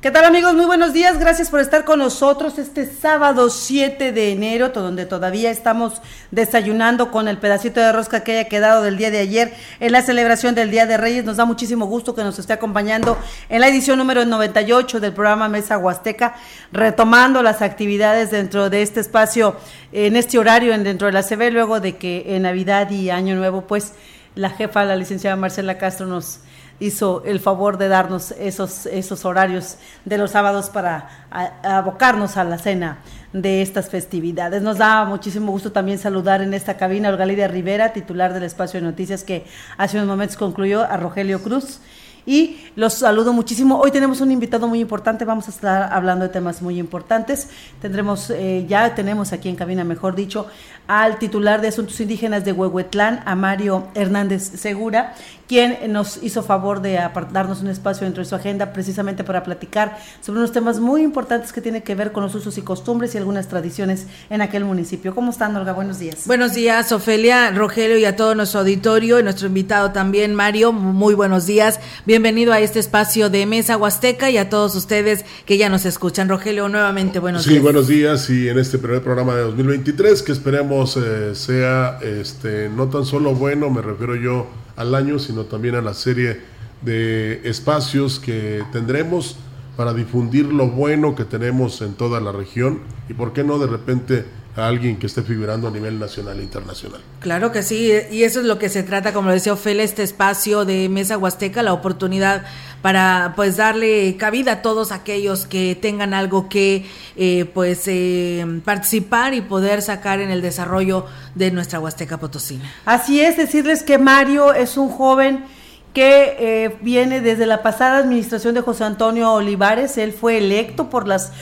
¿Qué tal amigos? Muy buenos días. Gracias por estar con nosotros este sábado 7 de enero, donde todavía estamos desayunando con el pedacito de rosca que haya quedado del día de ayer en la celebración del Día de Reyes. Nos da muchísimo gusto que nos esté acompañando en la edición número 98 del programa Mesa Huasteca, retomando las actividades dentro de este espacio, en este horario, dentro de la CB, luego de que en Navidad y Año Nuevo, pues la jefa, la licenciada Marcela Castro, nos hizo el favor de darnos esos, esos horarios de los sábados para abocarnos a la cena de estas festividades. Nos da muchísimo gusto también saludar en esta cabina a Olga Lidia Rivera, titular del espacio de noticias que hace unos momentos concluyó, a Rogelio Cruz y los saludo muchísimo. Hoy tenemos un invitado muy importante, vamos a estar hablando de temas muy importantes. Tendremos, eh, ya tenemos aquí en cabina, mejor dicho, al titular de Asuntos Indígenas de Huehuetlán, a Mario Hernández Segura, quien nos hizo favor de darnos un espacio dentro de su agenda precisamente para platicar sobre unos temas muy importantes que tienen que ver con los usos y costumbres y algunas tradiciones en aquel municipio. ¿Cómo están, Olga? Buenos días. Buenos días, Ofelia, Rogelio y a todo nuestro auditorio y nuestro invitado también, Mario. Muy buenos días. Bienvenido a este espacio de Mesa Huasteca y a todos ustedes que ya nos escuchan. Rogelio, nuevamente buenos días. Sí, buenos días y en este primer programa de 2023 que esperemos eh, sea este no tan solo bueno, me refiero yo al año, sino también a la serie de espacios que tendremos para difundir lo bueno que tenemos en toda la región. Y por qué no de repente a alguien que esté figurando a nivel nacional e internacional. Claro que sí, y eso es lo que se trata, como lo decía Ofelia, este espacio de Mesa Huasteca, la oportunidad para pues darle cabida a todos aquellos que tengan algo que eh, pues eh, participar y poder sacar en el desarrollo de nuestra Huasteca Potosina. Así es, decirles que Mario es un joven que eh, viene desde la pasada administración de José Antonio Olivares. Él fue electo por las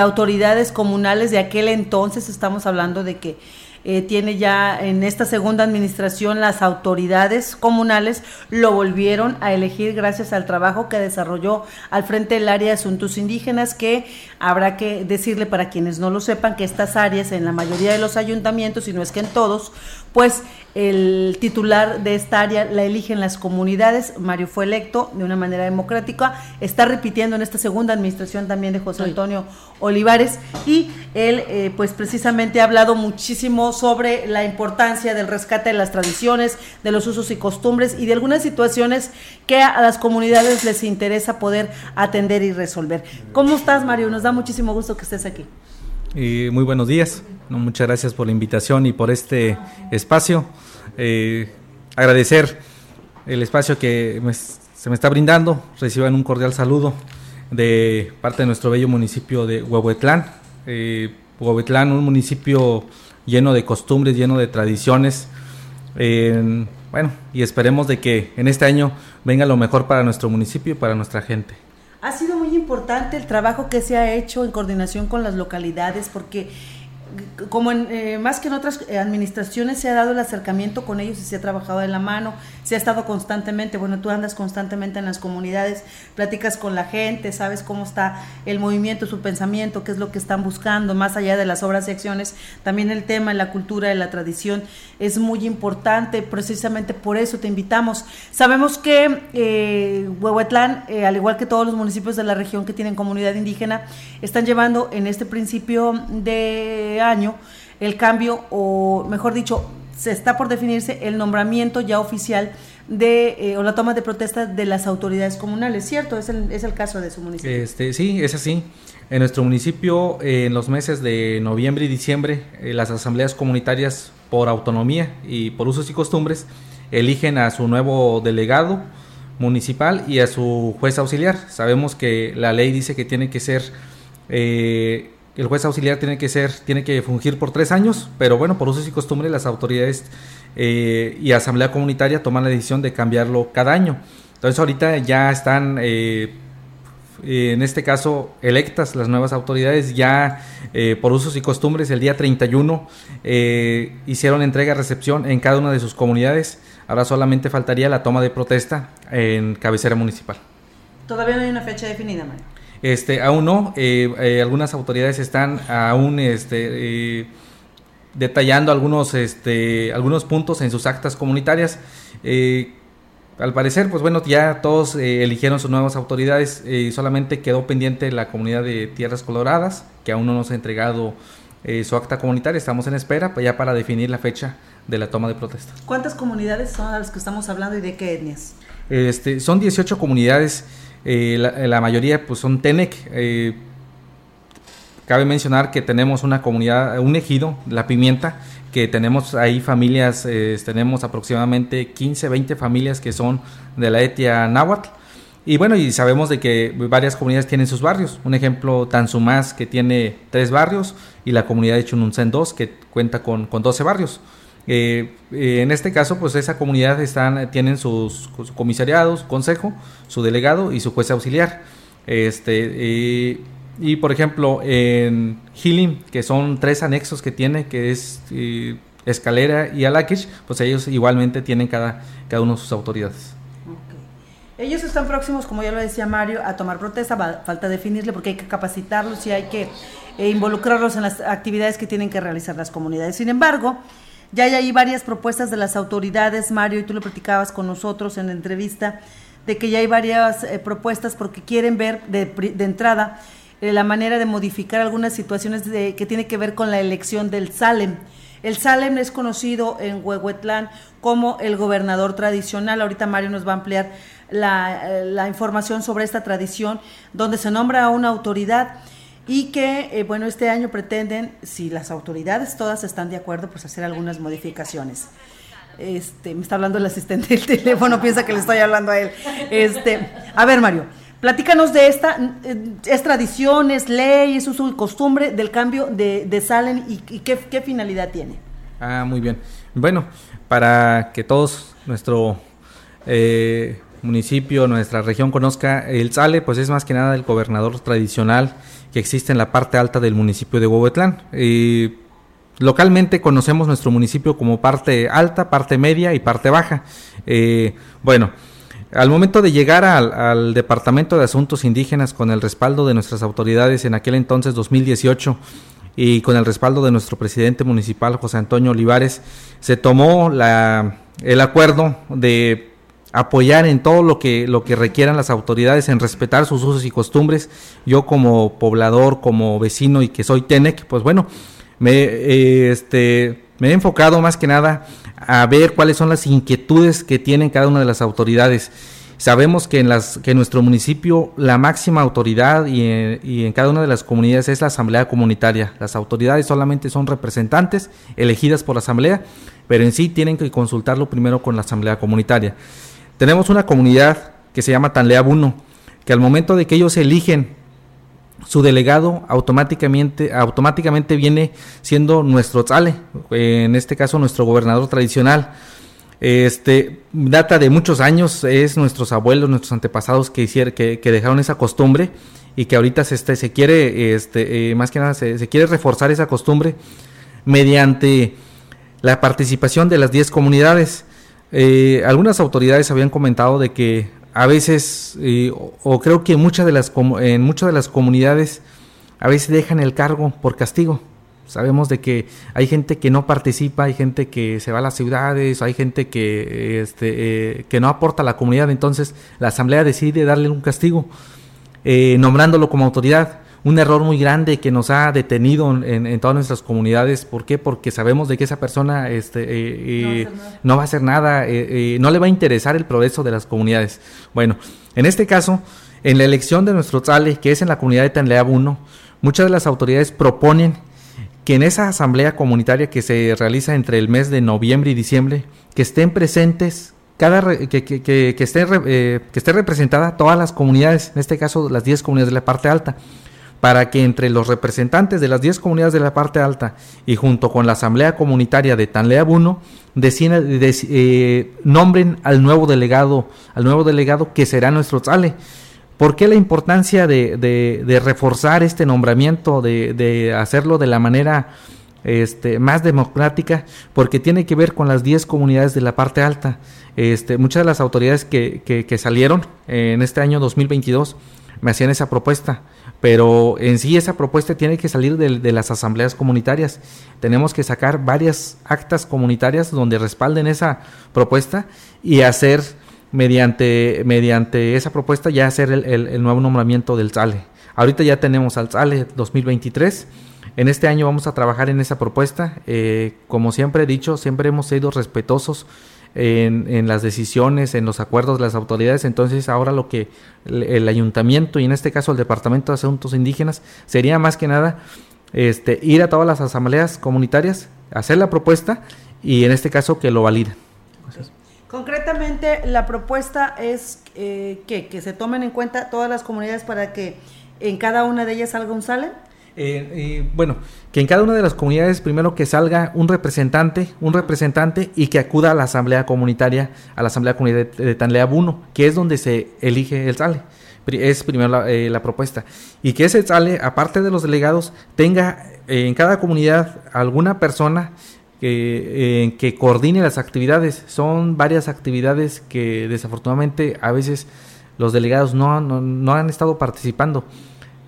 autoridades comunales de aquel entonces. Estamos hablando de que eh, tiene ya en esta segunda administración las autoridades comunales lo volvieron a elegir gracias al trabajo que desarrolló al frente del área de asuntos indígenas que habrá que decirle para quienes no lo sepan que estas áreas en la mayoría de los ayuntamientos y no es que en todos pues el titular de esta área la eligen las comunidades. Mario fue electo de una manera democrática. Está repitiendo en esta segunda administración también de José Antonio Olivares y él eh, pues precisamente ha hablado muchísimo sobre la importancia del rescate de las tradiciones, de los usos y costumbres y de algunas situaciones que a las comunidades les interesa poder atender y resolver. ¿Cómo estás Mario? Nos da muchísimo gusto que estés aquí. Muy buenos días, muchas gracias por la invitación y por este espacio. Eh, agradecer el espacio que se me está brindando. Reciban un cordial saludo de parte de nuestro bello municipio de Huehuetlán. Eh, Huehuetlán, un municipio lleno de costumbres, lleno de tradiciones. bueno, y esperemos de que en este año venga lo mejor para nuestro municipio y para nuestra gente. Ha sido muy importante el trabajo que se ha hecho en coordinación con las localidades porque como en, eh, más que en otras eh, administraciones se ha dado el acercamiento con ellos y se ha trabajado de la mano, se ha estado constantemente, bueno, tú andas constantemente en las comunidades, platicas con la gente, sabes cómo está el movimiento, su pensamiento, qué es lo que están buscando, más allá de las obras y acciones, también el tema de la cultura, de la tradición es muy importante, precisamente por eso te invitamos. Sabemos que eh, Huehuetlán, eh, al igual que todos los municipios de la región que tienen comunidad indígena, están llevando en este principio de año el cambio, o mejor dicho, se está por definirse el nombramiento ya oficial de eh, o la toma de protesta de las autoridades comunales, ¿cierto? Es el, es el caso de su municipio. Este, sí, es así. En nuestro municipio, en los meses de noviembre y diciembre, eh, las asambleas comunitarias por autonomía y por usos y costumbres eligen a su nuevo delegado municipal y a su juez auxiliar. Sabemos que la ley dice que tiene que ser eh, el juez auxiliar tiene que ser, tiene que fungir por tres años, pero bueno, por usos y costumbres las autoridades eh, y asamblea comunitaria toman la decisión de cambiarlo cada año. Entonces ahorita ya están eh, en este caso electas las nuevas autoridades ya eh, por usos y costumbres el día 31 eh, hicieron entrega-recepción en cada una de sus comunidades. Ahora solamente faltaría la toma de protesta en cabecera municipal. Todavía no hay una fecha definida, Mario. Este, aún no, eh, algunas autoridades están aún este, detallando algunos, este, algunos puntos en sus actas comunitarias al parecer, pues bueno, ya todos eh, eligieron sus nuevas autoridades eh, y solamente quedó pendiente la comunidad de Tierras Coloradas, que aún no nos ha entregado eh, su acta comunitaria. Estamos en espera pues ya para definir la fecha de la toma de protesta. ¿Cuántas comunidades son las que estamos hablando y de qué etnias? Este, son 18 comunidades, la, la, mayoría pues son Tenec. cabe mencionar que tenemos una comunidad, un ejido, La Pimienta, que tenemos ahí familias, eh, tenemos aproximadamente 15, 20 familias que son de la etnia náhuatl. Y bueno, y sabemos de que varias comunidades tienen sus barrios. Un ejemplo, Tanzumás, que tiene tres barrios, y la comunidad de Chununzen 2, que cuenta con, con 12 barrios. Eh, eh, en este caso, pues esa comunidad están, tienen sus, comisariados, consejo, su delegado y su juez auxiliar. Este, y por ejemplo, en Healing, que son tres anexos que tiene, que es eh, Escalera y Alakish, pues ellos igualmente tienen cada, cada uno de sus autoridades. Ellos están próximos, como ya lo decía Mario, a tomar protesta, falta definirle porque hay que capacitarlos y hay que eh, involucrarlos en las actividades que tienen que realizar las comunidades. Sin embargo, ya hay ahí varias propuestas de las autoridades, Mario, y tú lo platicabas con nosotros en la entrevista, de que ya hay varias eh, propuestas porque quieren ver de, de entrada eh, la manera de modificar algunas situaciones que tiene que ver con la elección del Salem. El Salem es conocido en Huehuetlán como el gobernador tradicional. Ahorita Mario nos va a ampliar la, eh, información sobre esta tradición, donde se nombra a una autoridad y que, eh, bueno, este año pretenden, si las autoridades todas están de acuerdo, pues hacer algunas modificaciones. Este, me está hablando el asistente del teléfono, piensa que le estoy hablando a él. Este, a ver, Mario, Platícanos de esta, eh, es tradición, es ley, es uso y costumbre del cambio de, de Salen y, qué, finalidad tiene. Ah, muy bien. Bueno, para que todos nuestro eh, municipio, nuestra región conozca el Sale, pues es más que nada el gobernador tradicional que existe en la parte alta del municipio de Huehuetlán. localmente conocemos nuestro municipio como parte alta, parte media y parte baja. Eh, bueno, al momento de llegar al, Departamento de Asuntos Indígenas con el respaldo de nuestras autoridades en aquel entonces 2018 y con el respaldo de nuestro presidente municipal José Antonio Olivares, se tomó la, el acuerdo de apoyar en todo lo que, lo que requieran las autoridades en respetar sus usos y costumbres. Yo como poblador, como vecino y que soy Tenec, pues bueno, me, eh, este, me he enfocado más que nada a ver cuáles son las inquietudes que tienen cada una de las autoridades. Sabemos que en, las, que nuestro municipio la máxima autoridad y en, cada una de las comunidades es la asamblea comunitaria. Las autoridades solamente son representantes elegidas por la asamblea, pero en sí tienen que consultarlo primero con la asamblea comunitaria. Tenemos una comunidad que se llama Tanlea 1, que al momento de que ellos eligen su delegado automáticamente, automáticamente viene siendo nuestro tzale, en este caso nuestro gobernador tradicional. Este data de muchos años, es nuestros abuelos, nuestros antepasados que hicieron, que, dejaron esa costumbre y que ahorita se, se quiere, este, eh, más que nada, se, quiere reforzar esa costumbre mediante la participación de las 10 comunidades. Eh, algunas autoridades habían comentado de que a veces, eh, o, creo que muchas de las, en muchas de las comunidades, a veces dejan el cargo por castigo. Sabemos de que hay gente que no participa, hay gente que se va a las ciudades, hay gente que, este, eh, que no aporta a la comunidad, entonces la asamblea decide darle un castigo, eh, nombrándolo como autoridad un error muy grande que nos ha detenido en, todas nuestras comunidades. ¿Por qué? Porque sabemos de que esa persona este, eh, no, va a hacer nada, eh, eh, no le va a interesar el progreso de las comunidades. Bueno, en este caso, en la elección de nuestro TALE, que es en la comunidad de Tanleab 1, muchas de las autoridades proponen que en esa asamblea comunitaria que se realiza entre el mes de noviembre y diciembre, que estén presentes cada que, que, que, esté, que esté representada todas las comunidades, en este caso las 10 comunidades de la parte alta para que entre los representantes de las 10 comunidades de la parte alta y junto con la Asamblea Comunitaria de Tanlea 1 eh, nombren al nuevo delegado, al nuevo delegado que será nuestro Tzale. ¿Por qué la importancia de, de, reforzar este nombramiento, de, de, hacerlo de la manera este, más democrática? Porque tiene que ver con las 10 comunidades de la parte alta. Este, muchas de las autoridades que, que, que salieron en este año 2022 me hacían esa propuesta, pero en sí esa propuesta tiene que salir de, de, las asambleas comunitarias. Tenemos que sacar varias actas comunitarias donde respalden esa propuesta y hacer mediante, mediante esa propuesta ya hacer el, el, nuevo nombramiento del SALE. Ahorita ya tenemos al SALE 2023. En este año vamos a trabajar en esa propuesta. Eh, como siempre he dicho, siempre hemos sido respetuosos en, en, las decisiones, en los acuerdos de las autoridades. Entonces ahora lo que el, ayuntamiento y en este caso el Departamento de Asuntos Indígenas sería más que nada este, ir a todas las asambleas comunitarias, hacer la propuesta y en este caso que lo validen. Concretamente, la propuesta es eh, que, que se tomen en cuenta todas las comunidades para que en cada una de ellas salga un sale. Eh, eh, bueno, que en cada una de las comunidades primero que salga un representante, un representante y que acuda a la asamblea comunitaria, a la asamblea comunitaria de, de Tanlea 1, que es donde se elige el sale. Es primero la, eh, la, propuesta. Y que ese sale, aparte de los delegados, tenga eh, en cada comunidad alguna persona que, eh, que coordine las actividades. Son varias actividades que desafortunadamente a veces los delegados no han estado participando.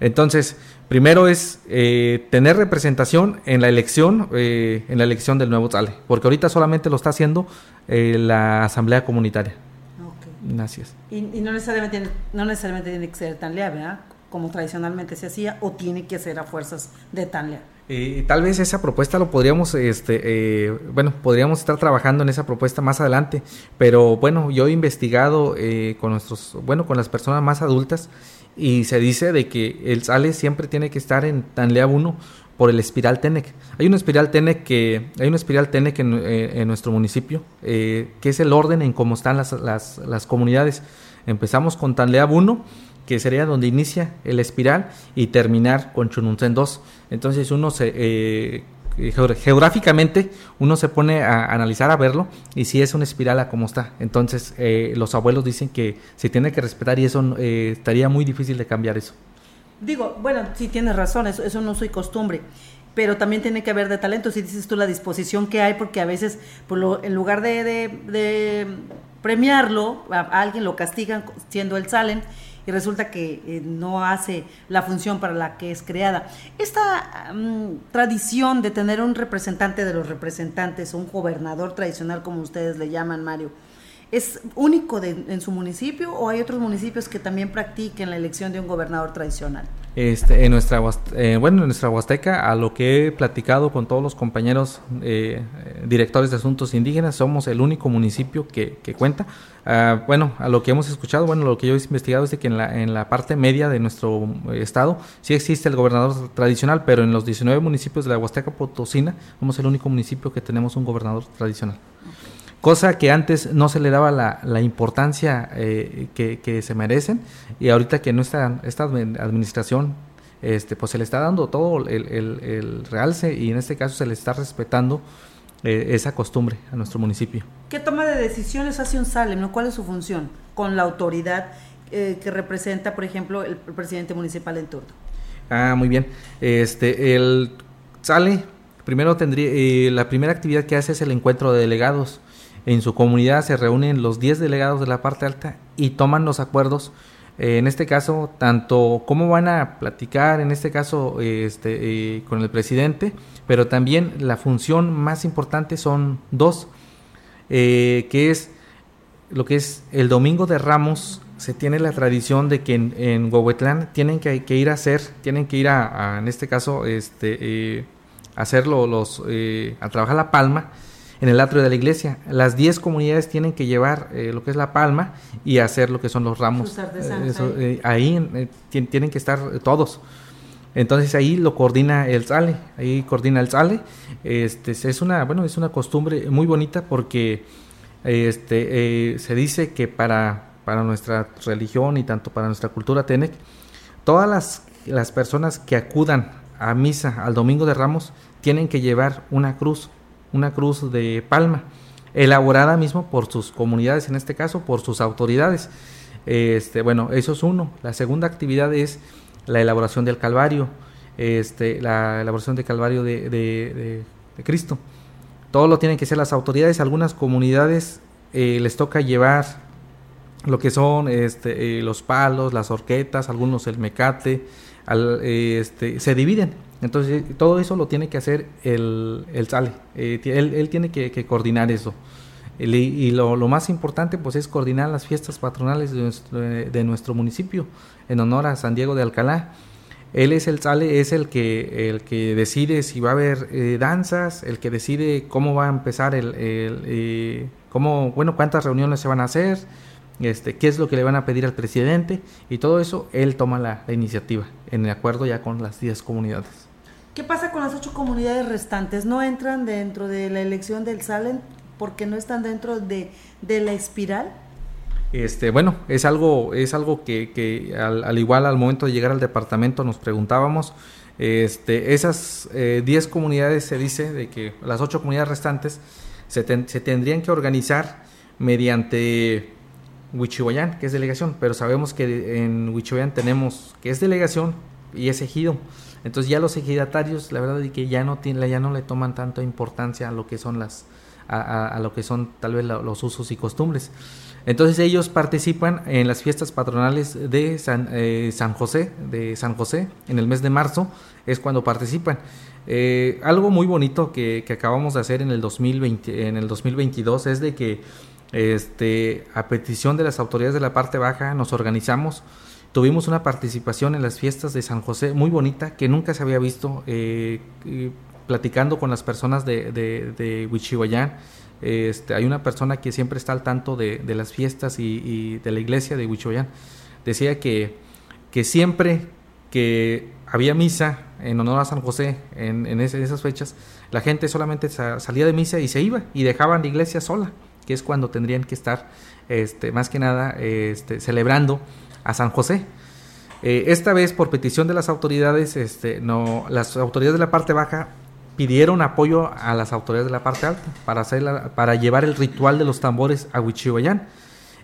Entonces, primero es eh, tener representación en la elección, eh, en la elección del nuevo SALE, porque ahorita solamente lo está haciendo eh, la asamblea comunitaria. Okay. Gracias. Y, y, no, necesariamente, no necesariamente tiene que ser Tanlea, ¿verdad? Como tradicionalmente se hacía, o tiene que ser a fuerzas de Tanlea. Eh, tal vez esa propuesta lo podríamos, este, eh, bueno, podríamos estar trabajando en esa propuesta más adelante, pero bueno, yo he investigado eh, con nuestros, bueno, con las personas más adultas y se dice de que el sale siempre tiene que estar en Tanlea 1 por el espiral Tenec. Hay una espiral Tenec que hay una espiral Tenec en, eh, en nuestro municipio eh, que es el orden en cómo están las, las, las comunidades. Empezamos con Tanlea 1 que sería donde inicia el espiral y terminar con Chununzen 2. Entonces uno se eh, geográficamente uno se pone a analizar a verlo y si es una espiral a cómo está. Entonces eh, los abuelos dicen que se tiene que respetar y eso eh, estaría muy difícil de cambiar eso. Digo, bueno, sí tienes razón, eso, eso no soy costumbre pero también tiene que haber de talento, si dices tú la disposición que hay, porque a veces por lo, en lugar de, de, premiarlo, a, a, alguien lo castigan siendo el salen y resulta que eh, no hace la función para la que es creada. Esta um, tradición de tener un representante de los representantes, un gobernador tradicional como ustedes le llaman, Mario, ¿Es único de, en su municipio o hay otros municipios que también practiquen la elección de un gobernador tradicional? Este, en nuestra eh, bueno en nuestra Huasteca a lo que he platicado con todos los compañeros eh, directores de asuntos indígenas somos el único municipio que, que cuenta. Uh, bueno a lo que hemos escuchado bueno lo que yo he investigado es que en la en la parte media de nuestro estado sí existe el gobernador tradicional pero en los 19 municipios de la Huasteca Potosina somos el único municipio que tenemos un gobernador tradicional cosa que antes no se le daba la, la importancia eh, que, que, se merecen y ahorita que no está esta administración este pues se le está dando todo el, el, el realce y en este caso se le está respetando eh, esa costumbre a nuestro municipio. ¿Qué toma de decisiones hace un SALEM? ¿no? ¿Cuál es su función con la autoridad eh, que representa, por ejemplo, el, el, presidente municipal en turno? Ah, muy bien. Este, el SALE, primero tendría, eh, la primera actividad que hace es el encuentro de delegados en su comunidad se reúnen los 10 delegados de la parte alta y toman los acuerdos. Eh, en este caso, tanto cómo van a platicar, en este caso, este, eh, con el presidente, pero también la función más importante son dos, eh, que es lo que es el domingo de Ramos. Se tiene la tradición de que en, en tienen que, que, ir a hacer, tienen que ir a, a en este caso, este, hacerlo los, a trabajar la palma en el atrio de la iglesia. Las 10 comunidades tienen que llevar eh, lo que es la palma y hacer lo que son los ramos. Eh, eso, ahí eh, tienen que estar todos. Entonces ahí lo coordina el SALE, ahí coordina el SALE. Este, es una, bueno, es una costumbre muy bonita porque este, se dice que para, para nuestra religión y tanto para nuestra cultura Tenec, todas las, las personas que acudan a misa al Domingo de Ramos tienen que llevar una cruz una cruz de palma, elaborada mismo por sus comunidades, en este caso por sus autoridades. Este, bueno, eso es uno. La segunda actividad es la elaboración del Calvario, este, la elaboración del Calvario de, de, Cristo. Todo lo tienen que hacer las autoridades. Algunas comunidades eh, les toca llevar lo que son este, eh, los palos, las horquetas, algunos el mecate, este, se dividen. Entonces todo eso lo tiene que hacer el, el SALE. Eh, él, tiene que, coordinar eso. y lo, más importante pues es coordinar las fiestas patronales de nuestro, de nuestro municipio en honor a San Diego de Alcalá. Él es el sale, es el que el que decide si va a haber eh, danzas, el que decide cómo va a empezar el, el cómo bueno cuántas reuniones se van a hacer, este, qué es lo que le van a pedir al presidente y todo eso él toma la, iniciativa en acuerdo ya con las 10 comunidades. ¿Qué pasa con las ocho comunidades restantes? ¿No entran dentro de la elección del Salen porque no están dentro de, de la espiral? Este, bueno, es algo, es algo que, que al, igual al momento de llegar al departamento nos preguntábamos. Este, esas 10 eh, comunidades se dice de que las ocho comunidades restantes se, se tendrían que organizar mediante Huichihuayán, que es delegación, pero sabemos que en Huichihuayán tenemos que es delegación y es ejido. Entonces ya los ejidatarios, la verdad es que ya no tiene, ya no le toman tanta importancia a lo que son las a, lo que son tal vez los usos y costumbres. Entonces ellos participan en las fiestas patronales de San, eh, San José, de San José, en el mes de marzo es cuando participan. Eh, algo muy bonito que, acabamos de hacer en el 2020, en el 2022 es de que este, a petición de las autoridades de la parte baja, nos organizamos. Tuvimos una participación en las fiestas de San José muy bonita que nunca se había visto. Eh, platicando con las personas de, de, de este, hay una persona que siempre está al tanto de, las fiestas y, de la iglesia de Huichihuayán. Decía que, que siempre que había misa en honor a San José en, en, esas fechas, la gente solamente salía de misa y se iba y dejaban la iglesia sola que es cuando tendrían que estar este, más que nada este, celebrando a San José. Eh, esta vez, por petición de las autoridades, este, no, las autoridades de la parte baja pidieron apoyo a las autoridades de la parte alta para, hacer para llevar el ritual de los tambores a Huichihuayán.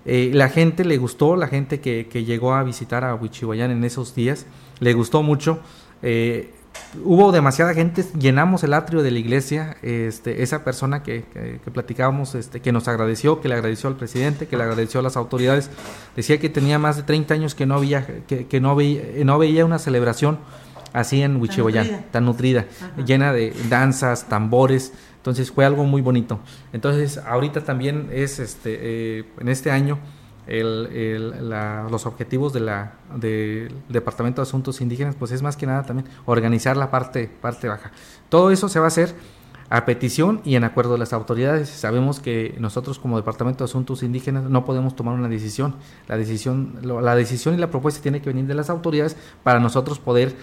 Eh, la gente le gustó, la gente que, que llegó a visitar a Huichihuayán en esos días, le gustó mucho. Eh, hubo demasiada gente, llenamos el atrio de la iglesia, este, esa persona que, que, platicábamos, este, que nos agradeció, que le agradeció al presidente, que le agradeció a las autoridades, decía que tenía más de 30 años que no había, que, no veía, no veía una celebración así en Huichihuayán, tan nutrida, llena de danzas, tambores, entonces fue algo muy bonito. Entonces ahorita también es este, eh, en este año, el, los objetivos de la, del Departamento de Asuntos Indígenas, pues es más que nada también organizar la parte, parte baja. Todo eso se va a hacer a petición y en acuerdo de las autoridades. Sabemos que nosotros como Departamento de Asuntos Indígenas no podemos tomar una decisión. La decisión, la decisión y la propuesta tiene que venir de las autoridades para nosotros poder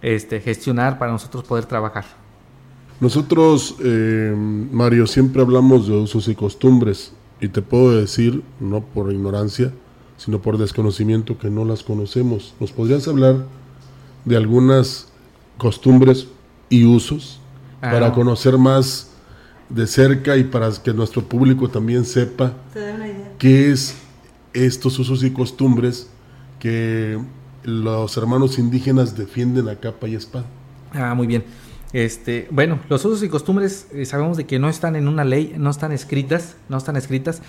este, gestionar, para nosotros poder trabajar. Nosotros, eh, Mario, siempre hablamos de usos y costumbres y te puedo decir, no por ignorancia, sino por desconocimiento que no las conocemos. ¿Nos podrías hablar de algunas costumbres y usos ah, para conocer más de cerca y para que nuestro público también sepa qué es estos usos y costumbres que los hermanos indígenas defienden a capa y espada? Ah, muy bien. Este, bueno, los usos y costumbres eh, sabemos de que no están en una ley, no están escritas, no están escritas.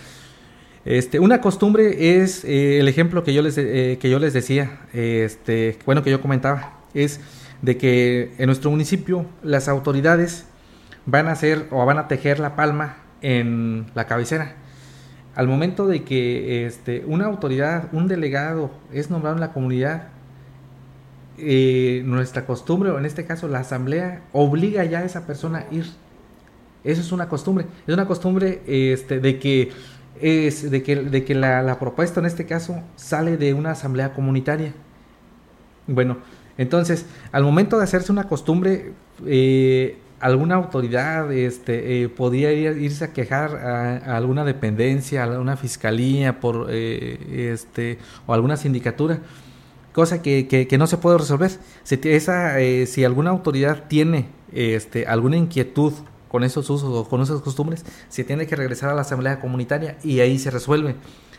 Este, una costumbre es eh, el ejemplo que yo les eh, que yo les decía, este, bueno que yo comentaba, es de que en nuestro municipio las autoridades van a hacer o van a tejer la palma en la cabecera. Al momento de que este, una autoridad, un delegado es nombrado en la comunidad, eh, nuestra costumbre, o en este caso la asamblea, obliga ya a esa persona a ir. Eso es una costumbre. Es una costumbre este, de que, es, de que, de que la, propuesta en este caso sale de una asamblea comunitaria. Bueno, entonces, al momento de hacerse una costumbre, eh, alguna autoridad este, eh, podía irse a quejar a, alguna dependencia, a alguna fiscalía por, este, o alguna sindicatura cosa que, que, no se puede resolver. Si, esa, eh, si alguna autoridad tiene este, alguna inquietud con esos usos o con esas costumbres, se tiene que regresar a la asamblea comunitaria y ahí se resuelve.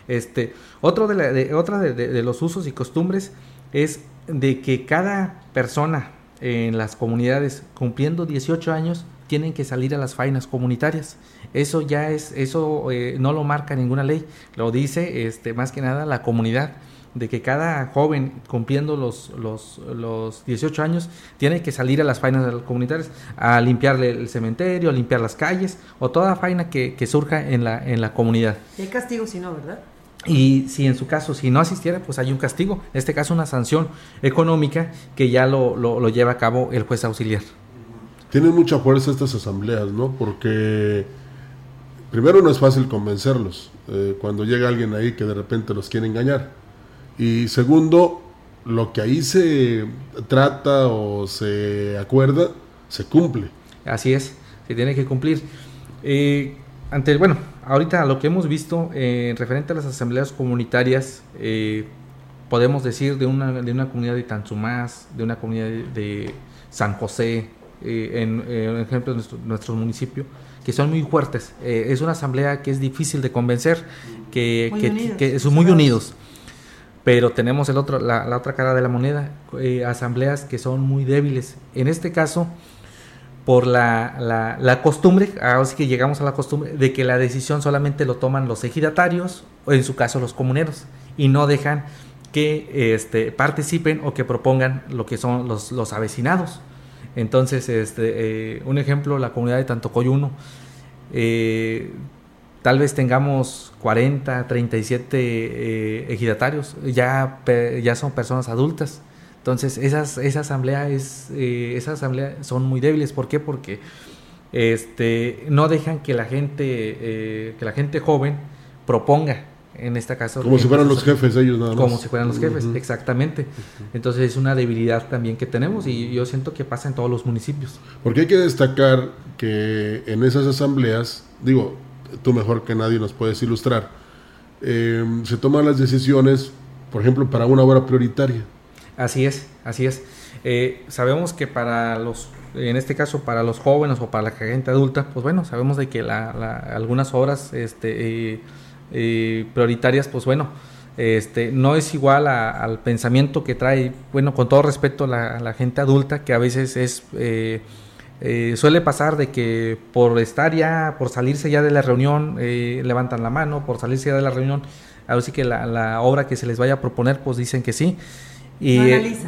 Este, otro de, de otra de, los usos y costumbres es de que cada persona en las comunidades cumpliendo 18 años tienen que salir a las faenas comunitarias. Eso ya es, eso eh, no lo marca ninguna ley, lo dice este, más que nada la comunidad de que cada joven cumpliendo los, los, los 18 años tiene que salir a las faenas comunitarias a limpiarle el cementerio, a limpiar las calles o toda faena que, que surja en la, en la comunidad. Y hay castigo si no, ¿verdad? Y si en su caso, si no asistiera, pues hay un castigo, en este caso una sanción económica que ya lo, lo, lleva a cabo el juez auxiliar. Tienen mucha fuerza estas asambleas, ¿no? Porque primero no es fácil convencerlos eh, cuando llega alguien ahí que de repente los quiere engañar. Y segundo, lo que ahí se trata o se acuerda, se cumple. Así es, se tiene que cumplir. Eh, ante, bueno, ahorita lo que hemos visto eh, referente a las asambleas comunitarias, eh, podemos decir de una, de una comunidad de Tanzumás, de una comunidad de, San José, eh, en, en, ejemplo de nuestro, nuestro, municipio, que son muy fuertes. es una asamblea que es difícil de convencer, que, que, son muy unidos. Pero tenemos el otro, la, otra cara de la moneda, asambleas que son muy débiles. En este caso, por la, la, la, costumbre, ahora sí que llegamos a la costumbre, de que la decisión solamente lo toman los ejidatarios, o en su caso los comuneros, y no dejan que este, participen o que propongan lo que son los, los avecinados. Entonces, este, eh, un ejemplo, la comunidad de Tantocoyuno, eh, tal vez tengamos 40, 37 eh, ejidatarios, ya, ya son personas adultas entonces, esas, esa asamblea es, eh, esas asambleas son muy débiles. ¿Por qué? Porque este, no dejan que la gente, eh, que la gente joven proponga en este caso. Como si fueran los jefes ellos nada más. Como si fueran los jefes, exactamente. Entonces es una debilidad también que tenemos y yo siento que pasa en todos los municipios. Porque hay que destacar que en esas asambleas, digo, tú mejor que nadie nos puedes ilustrar, eh, se toman las decisiones, por ejemplo, para una obra prioritaria. Así es, así es. Eh, sabemos que para los, en este caso para los jóvenes o para la gente adulta, pues bueno, sabemos de que la, algunas obras este, eh, eh, prioritarias, pues bueno, este, no es igual al pensamiento que trae, bueno, con todo respeto a la, gente adulta, que a veces es, suele pasar de que por estar ya, por salirse ya de la reunión, levantan la mano, por salirse ya de la reunión, a ver si que la, la obra que se les vaya a proponer, pues dicen que sí y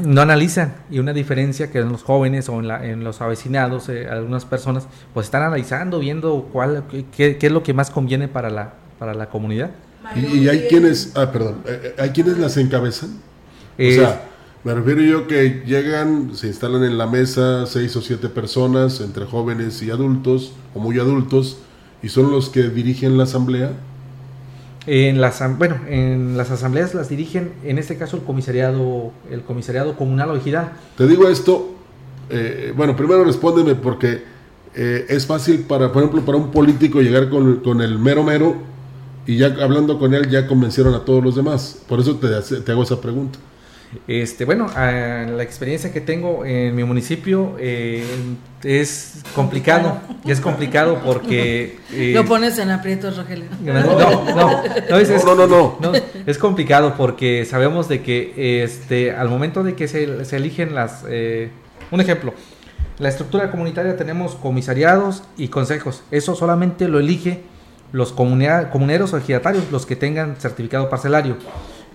no analizan. Y una diferencia que en los jóvenes o en, los avecinados, eh, algunas personas, pues están analizando, viendo cuál, qué, es lo que más conviene para la, para la comunidad. Y, hay quienes, ah, perdón, eh, eh, hay quienes las encabezan. o sea, me refiero yo que llegan, se instalan en la mesa seis o siete personas, entre jóvenes y adultos, o muy adultos, y son los que dirigen la asamblea. En las, bueno, en las asambleas las dirigen, en este caso, el comisariado, el comisariado comunal o ejidal. Te digo esto, eh, bueno, primero respóndeme porque eh, es fácil para, por ejemplo, para un político llegar con, con, el mero mero y ya hablando con él ya convencieron a todos los demás. Por eso te, te hago esa pregunta. Este, bueno, la experiencia que tengo en mi municipio eh, es complicado. Es complicado porque. Eh, Lo pones en aprietos, Rogelio. No, no, no, es, no, no, no, Es complicado porque sabemos de que este, al momento de que se, se eligen las. Eh, un ejemplo. La estructura comunitaria tenemos comisariados y consejos. Eso solamente lo elige los comuneros o ejidatarios, los que tengan certificado parcelario.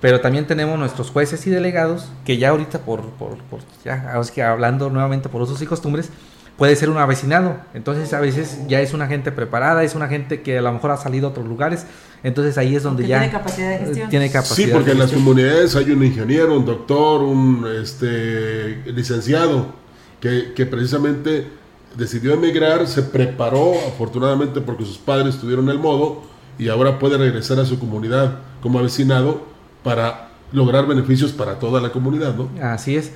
Pero también tenemos nuestros jueces y delegados, que ya ahorita, por, por, ya, que hablando nuevamente por usos y costumbres, puede ser un avecinado. Entonces a veces ya es una gente preparada, es una gente que a lo mejor ha salido a otros lugares. Entonces ahí es donde ya tiene capacidad de gestión. Tiene capacidad sí, porque en las comunidades hay un ingeniero, un doctor, un este, licenciado, que, que precisamente decidió emigrar, se preparó afortunadamente porque sus padres tuvieron el modo y ahora puede regresar a su comunidad como avecinado para lograr beneficios para toda la comunidad, ¿no? Así es.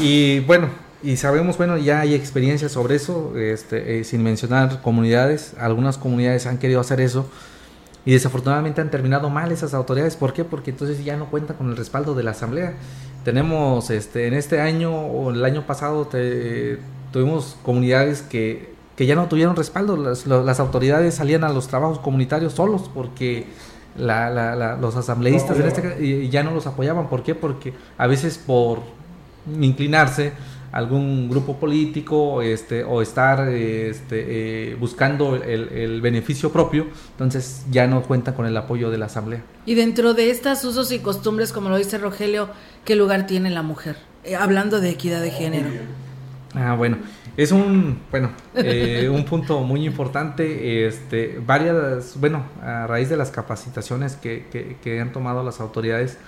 Y bueno, y sabemos, bueno, ya hay experiencias sobre eso, este, eh, sin mencionar comunidades, algunas comunidades han querido hacer eso y desafortunadamente han terminado mal esas autoridades. ¿Por qué? Porque entonces ya no cuenta con el respaldo de la asamblea. Tenemos, este, en este año o el año pasado tuvimos comunidades que, que, ya no tuvieron respaldo. Las, las autoridades salían a los trabajos comunitarios solos porque los asambleístas en este ya no los apoyaban. ¿Por qué? Porque a veces por inclinarse algún grupo político este, o estar este, eh, buscando el, el, beneficio propio, entonces ya no cuentan con el apoyo de la Asamblea. Y dentro de estas usos y costumbres, como lo dice Rogelio, ¿qué lugar tiene la mujer? Eh, hablando de equidad de género. Ah, bueno, es un, bueno, eh, un punto muy importante. Este, varias, bueno, a raíz de las capacitaciones que, que han tomado las autoridades,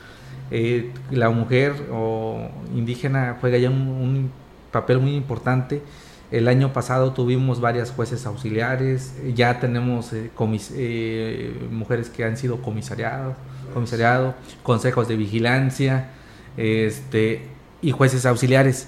eh, la mujer o indígena juega ya un, papel muy importante. El año pasado tuvimos varias jueces auxiliares, ya tenemos eh, eh, mujeres que han sido comisariados, comisariado, consejos de vigilancia este, y jueces auxiliares.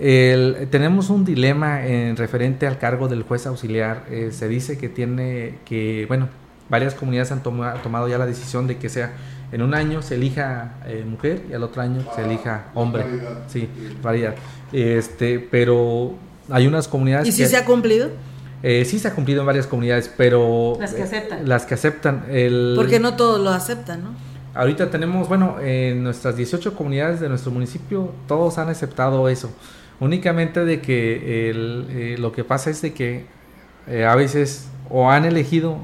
Tenemos un dilema en referente al cargo del juez auxiliar. se dice que tiene que, bueno, varias comunidades han tomado ya la decisión de que sea en un año se elija eh, mujer y al otro año se elija hombre. Sí, variedad. Este, pero hay unas comunidades. ¿Y si se ha cumplido? Eh, sí se ha cumplido en varias comunidades, pero... Las que aceptan. las que aceptan. El, Porque no todos lo aceptan, ¿no? Ahorita tenemos, bueno, en nuestras 18 comunidades de nuestro municipio, todos han aceptado eso. Únicamente de que el, eh, lo que pasa es de que a veces o han elegido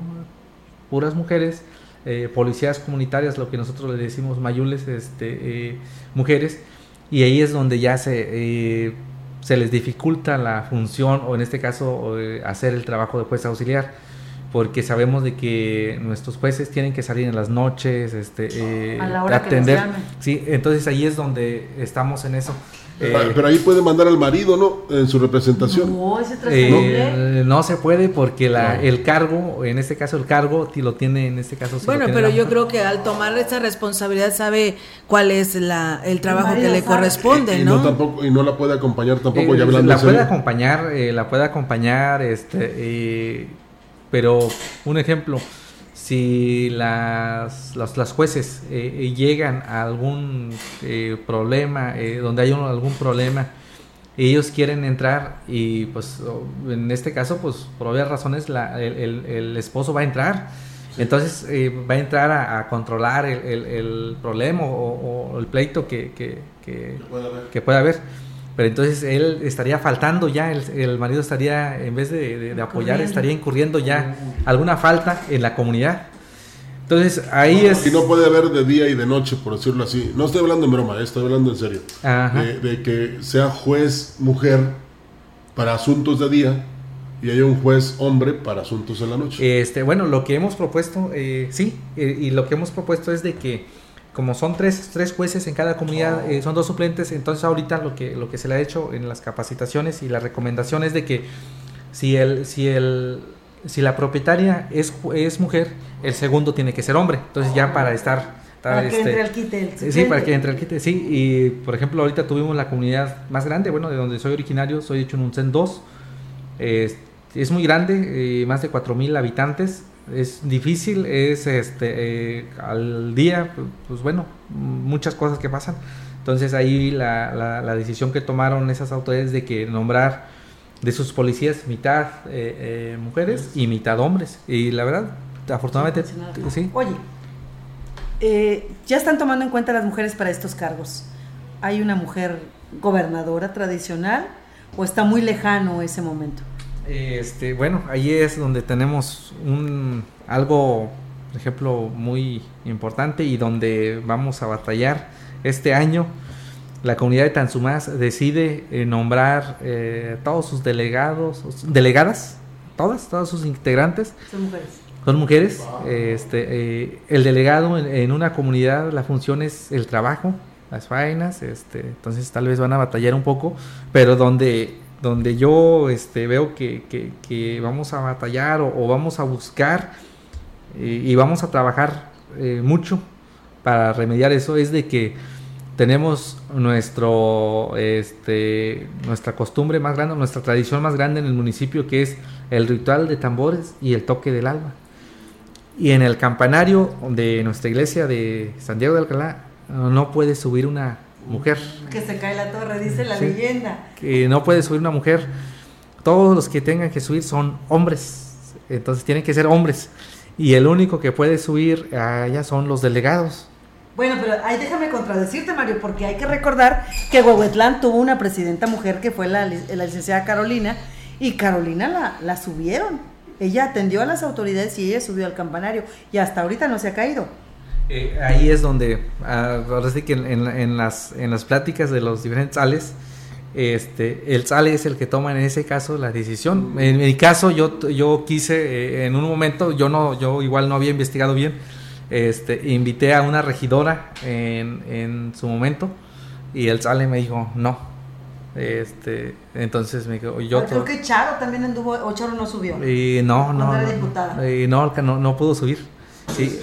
puras mujeres eh, policías comunitarias, lo que nosotros le decimos mayules, este, eh, mujeres, y ahí es donde ya se, eh, se les dificulta la función, o en este caso hacer el trabajo de juez auxiliar, porque sabemos de que nuestros jueces tienen que salir en las noches, este, a la hora atender. sí, entonces ahí es donde estamos en eso. Eh, pero ahí puede mandar al marido, ¿no? En su representación. No, ese eh, no se puede porque la, el cargo, en este caso el cargo, lo tiene en este caso. Bueno, pero yo creo que al tomar esa responsabilidad sabe cuál es la, el trabajo que le corresponde, y, ¿no? tampoco, y no la puede acompañar tampoco, ya eh, hablando La puede acompañar, la puede acompañar, este, pero un ejemplo si las, las, jueces eh, eh, llegan a algún eh, problema, donde hay algún problema, ellos quieren entrar y pues en este caso pues por obvias razones la, el, esposo va a entrar. Entonces va a entrar a, controlar el, problema o, el pleito que, que, que, que pueda haber. Pero entonces él estaría faltando ya, el, marido estaría, en vez de, apoyar, estaría incurriendo ya alguna falta en la comunidad. Entonces ahí es... Y no puede haber de día y de noche, por decirlo así. No estoy hablando en broma, eh, estoy hablando en serio. De, que sea juez mujer para asuntos de día y haya un juez hombre para asuntos de la noche. Este, bueno, lo que hemos propuesto, eh, sí, eh, y lo que hemos propuesto es de que como son tres, tres jueces en cada comunidad, eh, son dos suplentes, entonces ahorita lo que, lo que se le ha hecho en las capacitaciones y la recomendación es de que si el, si el, si la propietaria es, es mujer, el segundo tiene que ser hombre. Entonces ya para estar... para que este, entre al quite. sí, para que entre al quite, sí. Y por ejemplo, ahorita tuvimos la comunidad más grande, bueno, de donde soy originario, soy hecho en un CEN 2. es muy grande, eh, más de 4.000 habitantes es difícil, es este eh, al día, pues bueno, muchas cosas que pasan. Entonces ahí la, la, decisión que tomaron esas autoridades de que nombrar de sus policías mitad eh, eh, mujeres y mitad hombres. Y la verdad, afortunadamente, sí. Oye, ya están tomando en cuenta las mujeres para estos cargos. ¿Hay una mujer gobernadora tradicional o está muy lejano ese momento? Este, bueno, ahí es donde tenemos un algo, por ejemplo, muy importante y donde vamos a batallar este año. La comunidad de Tanzumás decide eh, nombrar eh, todos sus delegados, delegadas, todas, todos sus integrantes. Son mujeres. Son mujeres. Este, eh, el delegado en, en, una comunidad, la función es el trabajo, las faenas, este, entonces tal vez van a batallar un poco, pero donde donde yo este, veo que, vamos a batallar o, vamos a buscar eh, y vamos a trabajar eh, mucho para remediar eso es de que tenemos nuestro este, nuestra costumbre más grande, nuestra tradición más grande en el municipio que es el ritual de tambores y el toque del alba. Y en el campanario de nuestra iglesia de San Diego de Alcalá no puede subir una mujer. Que se cae la torre, dice la leyenda. Que no puede subir una mujer. Todos los que tengan que subir son hombres. Entonces tienen que ser hombres. y el único que puede subir a ella son los delegados. Bueno, pero ahí déjame contradecirte, Mario, porque hay que recordar que Huehuetlán tuvo una presidenta mujer que fue la, la licenciada Carolina, y Carolina la, la subieron. Ella atendió a las autoridades y ella subió al campanario, y hasta ahorita no se ha caído. Eh, ahí es donde, ah, ahora sí que en, en, las, en las pláticas de los diferentes sales, este, el SALE es el que toma en ese caso la decisión. En mi caso, yo, yo quise, eh, en un momento, yo no, yo igual no había investigado bien, este, invité a una regidora en, en su momento y el SALE me dijo no. Este, entonces me dijo, yo creo que Charo también anduvo, o Charo no subió. Y no, no, y no, no, no pudo subir. Sí.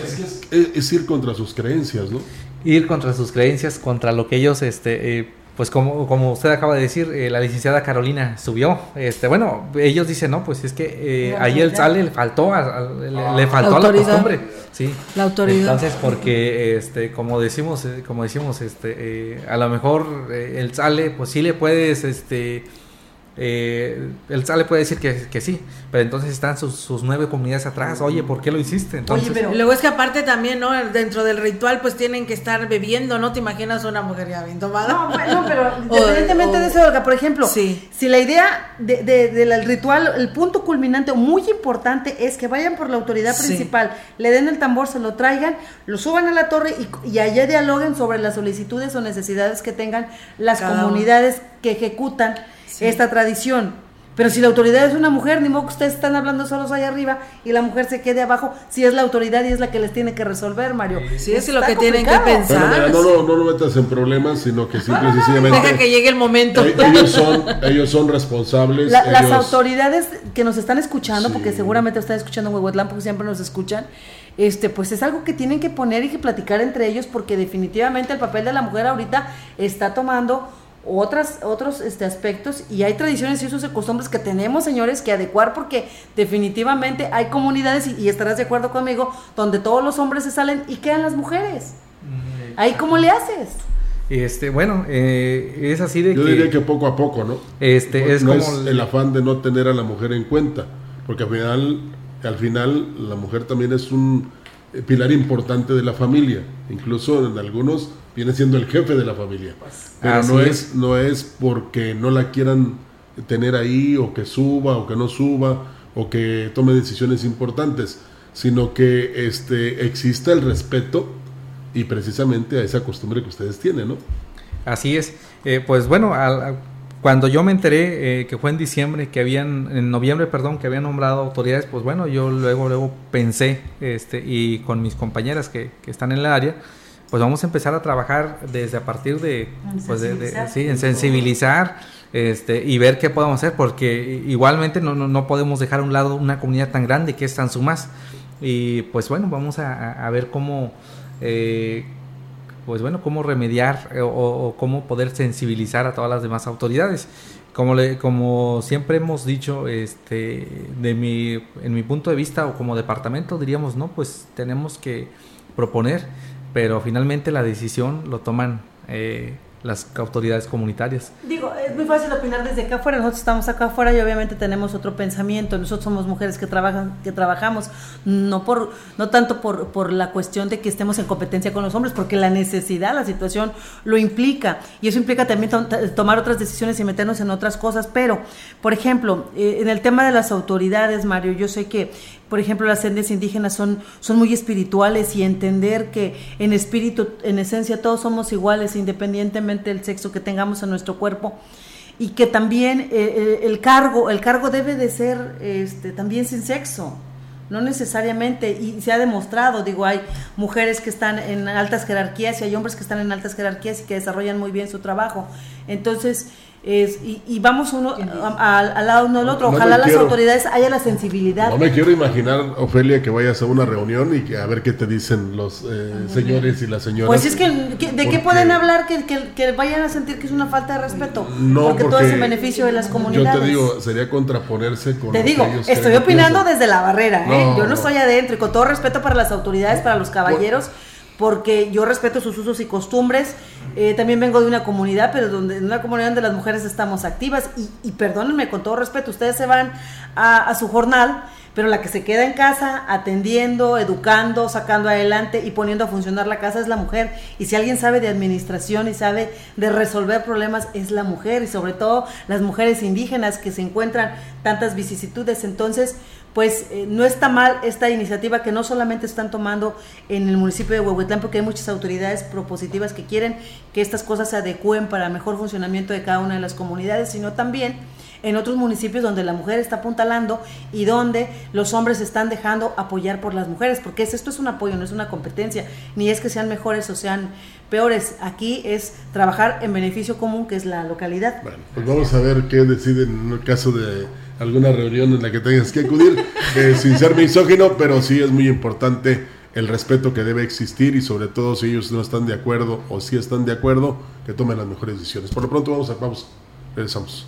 Es, ir contra sus creencias, ¿no? Ir contra sus creencias, contra lo que ellos, este, eh, pues como, como usted acaba de decir, eh, la licenciada Carolina subió. Este, bueno, ellos dicen, no, pues es que eh, ahí el sale le faltó, a, le, faltó a la costumbre. Sí. La autoridad. Entonces, porque, este, como decimos, eh, como decimos, este, a lo mejor el sale, pues sí le puedes, este, eh, el sale puede decir que, que, sí, pero entonces están sus, nueve comunidades atrás. Oye, ¿por qué lo hiciste? Entonces, Oye, pero luego es que aparte también, ¿no? Dentro del ritual, pues tienen que estar bebiendo, ¿no? ¿Te imaginas una mujer ya bien tomada? No, no pero independientemente de eso, Olga, por ejemplo, si la idea del de, ritual, el punto culminante muy importante es que vayan por la autoridad principal, le den el tambor, se lo traigan, lo suban a la torre y, y allá dialoguen sobre las solicitudes o necesidades que tengan las comunidades que ejecutan esta tradición. Pero si la autoridad es una mujer, ni modo que ustedes están hablando solos ahí arriba y la mujer se quede abajo, si es la autoridad y es la que les tiene que resolver, Mario. Sí, es lo que tienen que pensar. no, no, no lo metas en problemas, sino que simple y sencillamente. Deja que llegue el momento. Eh, ellos son, ellos son responsables. Las autoridades que nos están escuchando, porque seguramente están escuchando en Huehuetlán, porque siempre nos escuchan, este, pues es algo que tienen que poner y que platicar entre ellos, porque definitivamente el papel de la mujer ahorita está tomando otras, otros este, aspectos y hay tradiciones y usos y costumbres que tenemos, señores, que adecuar porque definitivamente hay comunidades, y, estarás de acuerdo conmigo, donde todos los hombres se salen y quedan las mujeres. Ahí, ¿cómo le haces? Este, bueno, eh, es así de Yo diría que poco a poco, ¿no? Este, es como es el afán de no tener a la mujer en cuenta, porque al final, al final la mujer también es un eh, pilar importante de la familia, incluso en algunos viene siendo el jefe de la familia. Pero no es, no es porque no la quieran tener ahí o que suba o que no suba o que tome decisiones importantes, sino que este exista el respeto y precisamente a esa costumbre que ustedes tienen, ¿no? Así es. Eh, pues bueno, cuando yo me enteré eh, que fue en diciembre, que habían, en noviembre, perdón, que habían nombrado autoridades, pues bueno, yo luego, luego pensé, este, y con mis compañeras que, que están en el área, pues vamos a empezar a trabajar desde a partir de, pues de, sí, en sensibilizar este, y ver qué podemos hacer, porque igualmente no, no, podemos dejar a un lado una comunidad tan grande que es tan sumas. Y pues bueno, vamos a, ver cómo, eh, pues bueno, cómo remediar eh, o, cómo poder sensibilizar a todas las demás autoridades. Como, le, como siempre hemos dicho, este, de mi, en mi punto de vista o como departamento diríamos, no, pues tenemos que proponer pero finalmente la decisión lo toman eh, las autoridades comunitarias. Digo, es muy fácil opinar desde acá afuera, nosotros estamos acá afuera y obviamente tenemos otro pensamiento, nosotros somos mujeres que trabajan, que trabajamos, no por, no tanto por, por la cuestión de que estemos en competencia con los hombres, porque la necesidad, la situación lo implica, y eso implica también tomar otras decisiones y meternos en otras cosas, pero, por ejemplo, eh, en el tema de las autoridades, Mario, yo sé que por ejemplo, las etnias indígenas son, son muy espirituales y entender que en espíritu, en esencia, todos somos iguales, independientemente del sexo que tengamos en nuestro cuerpo y que también eh, eh, el cargo el cargo debe de ser este, también sin sexo no necesariamente y se ha demostrado digo hay mujeres que están en altas jerarquías y hay hombres que están en altas jerarquías y que desarrollan muy bien su trabajo entonces es, y, vamos uno al lado uno del otro. Ojalá las autoridades haya la sensibilidad. No me quiero imaginar, Ofelia, que vayas a una reunión y que a ver qué te dicen los eh, señores y las señoras. Pues es que, ¿de qué pueden hablar que, que, vayan a sentir que es una falta de respeto? No, porque, todo es en beneficio de las comunidades. Yo te digo, sería contraponerse con. Te digo, estoy opinando desde la barrera, ¿eh? yo no, estoy adentro y con todo respeto para las autoridades, para los caballeros porque yo respeto sus usos y costumbres. Eh, también vengo de una comunidad, pero donde en una comunidad donde las mujeres estamos activas. Y, perdónenme, con todo respeto, ustedes se van a, su jornal, pero la que se queda en casa atendiendo, educando, sacando adelante y poniendo a funcionar la casa es la mujer. Y si alguien sabe de administración y sabe de resolver problemas es la mujer y sobre todo las mujeres indígenas que se encuentran tantas vicisitudes. Entonces, pues eh, no está mal esta iniciativa que no solamente están tomando en el municipio de Huehuetlán, porque hay muchas autoridades propositivas que quieren que estas cosas se adecúen para el mejor funcionamiento de cada una de las comunidades, sino también en otros municipios donde la mujer está apuntalando y donde los hombres están dejando apoyar por las mujeres, porque esto es un apoyo, no es una competencia, ni es que sean mejores o sean peores. Aquí es trabajar en beneficio común, que es la localidad. Bueno, pues vamos a ver qué deciden en el caso de alguna reunión en la que tengas que acudir, eh, sin ser misógino, pero sí es muy importante el respeto que debe existir y sobre todo si ellos no están de acuerdo o si están de acuerdo, que tomen las mejores decisiones. Por lo pronto vamos a, vamos, regresamos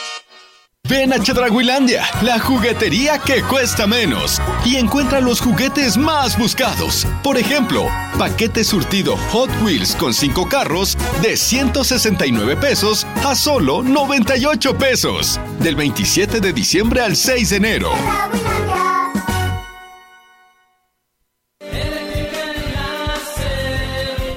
Ven a Chedraguilandia, la juguetería que cuesta menos. Y encuentra los juguetes más buscados. Por ejemplo, paquete surtido Hot Wheels con 5 carros de 169 pesos a solo 98 pesos. Del 27 de diciembre al 6 de enero.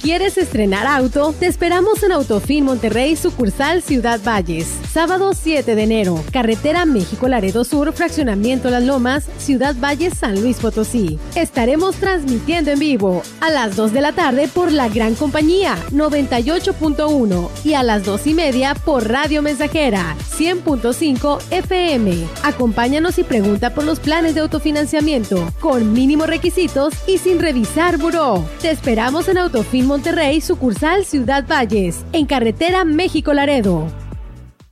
¿Quieres estrenar auto? Te esperamos en Autofin Monterrey, sucursal Ciudad Valles. Sábado 7 de enero. Carretera México-Laredo Sur, Fraccionamiento Las Lomas, Ciudad Valles, San Luis Potosí. Estaremos transmitiendo en vivo a las 2 de la tarde por La Gran Compañía 98.1 y a las 2 y media por Radio Mensajera 100.5 FM. Acompáñanos y pregunta por los planes de autofinanciamiento con mínimos requisitos y sin revisar buró. Te esperamos en Autofin Monterrey, sucursal Ciudad Valles, en carretera México Laredo.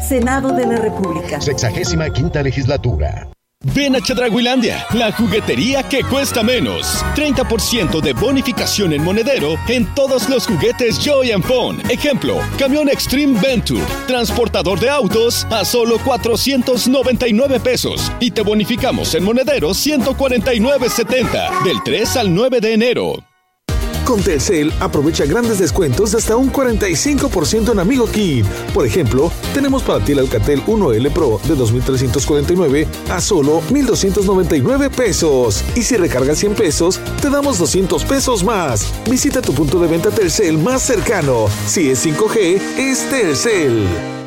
Senado de la República. Sexagésima quinta legislatura. Ven a Chedraguilandia, la juguetería que cuesta menos. 30% de bonificación en monedero en todos los juguetes Joy and Phone. Ejemplo, camión Extreme Venture, transportador de autos a solo 499 pesos. Y te bonificamos en monedero 149.70 del 3 al 9 de enero. Con Telcel aprovecha grandes descuentos de hasta un 45% en Amigo Kit. Por ejemplo, tenemos para ti el Alcatel 1L Pro de 2.349 a solo 1.299 pesos. Y si recargas 100 pesos, te damos 200 pesos más. Visita tu punto de venta Telcel más cercano. Si es 5G, es Telcel.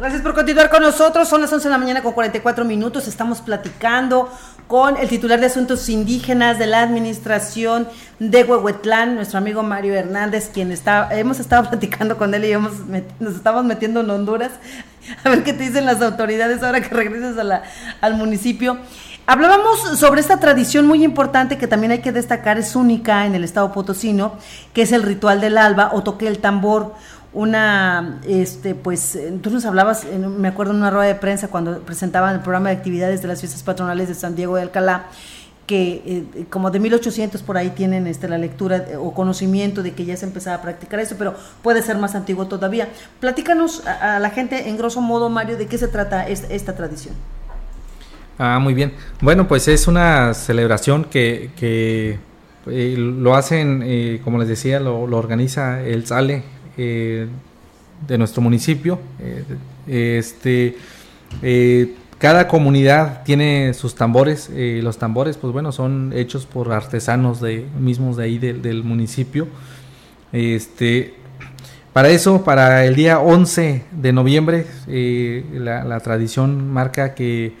Gracias por continuar con nosotros. Son las 11 de la mañana con 44 minutos. Estamos platicando con el titular de Asuntos Indígenas de la Administración de Huehuetlán, nuestro amigo Mario Hernández, quien está, hemos estado platicando con él y hemos nos estamos metiendo en Honduras. A ver qué te dicen las autoridades ahora que regreses a al municipio. Hablábamos sobre esta tradición muy importante que también hay que destacar, es única en el estado potosino, que es el ritual del alba o toque el tambor una, este, pues, tú nos hablabas, me acuerdo en una rueda de prensa cuando presentaban el programa de actividades de las fiestas patronales de San Diego de Alcalá, que eh, como de 1800 por ahí tienen este, la lectura o conocimiento de que ya se empezaba a practicar eso, pero puede ser más antiguo todavía. Platícanos a, la gente, en grosso modo, Mario, de qué se trata esta, tradición. Ah, muy bien. Bueno, pues es una celebración que, que eh, lo hacen, eh, como les decía, lo, lo organiza el SALE, eh, de nuestro municipio. Eh, este, eh, cada comunidad tiene sus tambores. los tambores, pues bueno, son hechos por artesanos de, mismos de ahí del municipio. Este, para eso, para el día 11 de noviembre, la, tradición marca que,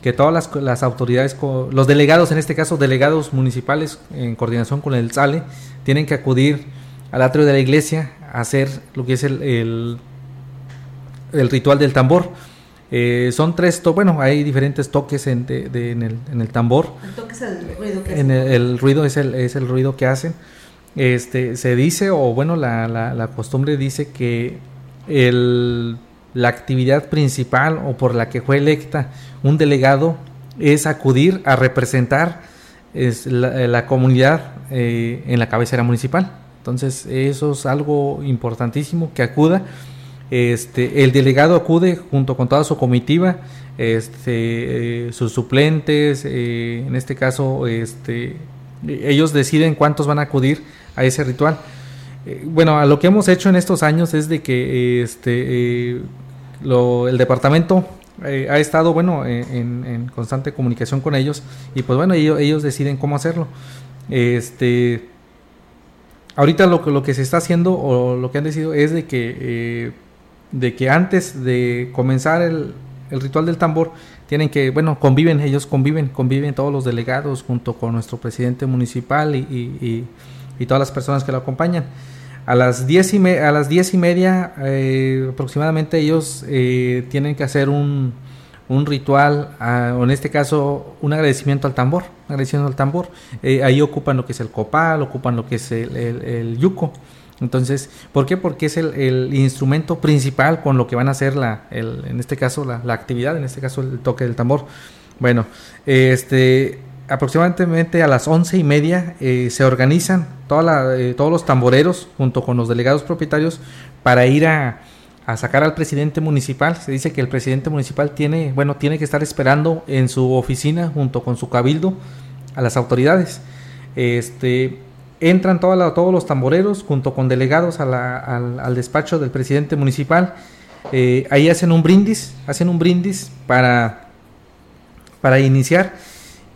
que todas las, las, autoridades, los delegados, en este caso delegados municipales, en coordinación con el SALE, tienen que acudir al atrio de la iglesia hacer lo que es el, el, ritual del tambor. Eh, son tres, bueno, hay diferentes toques en, en, el, en el tambor. El toque es el ruido que en el, ruido es el, es el ruido que hacen. Este, se dice, o bueno, la, la, la costumbre dice que el, la actividad principal o por la que fue electa un delegado es acudir a representar es la, la comunidad eh, en la cabecera municipal. Entonces, eso es algo importantísimo que acuda. Este, el delegado acude junto con toda su comitiva, este, eh, sus suplentes, eh, en este caso, este, ellos deciden cuántos van a acudir a ese ritual. Eh, bueno, a lo que hemos hecho en estos años es de que este, lo, el departamento ha estado, bueno, en, constante comunicación con ellos y pues bueno, ellos, ellos deciden cómo hacerlo. Este, ahorita lo, lo que se está haciendo o lo que han decidido es de que, eh, de que antes de comenzar el, ritual del tambor, tienen que, bueno, conviven, ellos conviven, conviven todos los delegados junto con nuestro presidente municipal y, todas las personas que lo acompañan. A las diez y, a las diez y media eh, aproximadamente ellos eh, tienen que hacer un, un ritual, o en este caso un agradecimiento al tambor, agradecimiento al tambor. Eh, ahí ocupan lo que es el copal, ocupan lo que es el, yuco. Entonces, ¿por qué? Porque es el, instrumento principal con lo que van a hacer, la, en este caso, la, actividad, en este caso el toque del tambor. Bueno, este, aproximadamente a las once y media eh, se organizan toda eh, todos los tamboreros junto con los delegados propietarios para ir a, a sacar al presidente municipal. Se dice que el presidente municipal tiene, bueno, tiene que estar esperando en su oficina junto con su cabildo a las autoridades. Este, entran todos los tamboreros junto con delegados al, despacho del presidente municipal. Eh, ahí hacen un brindis, hacen un brindis para, para iniciar.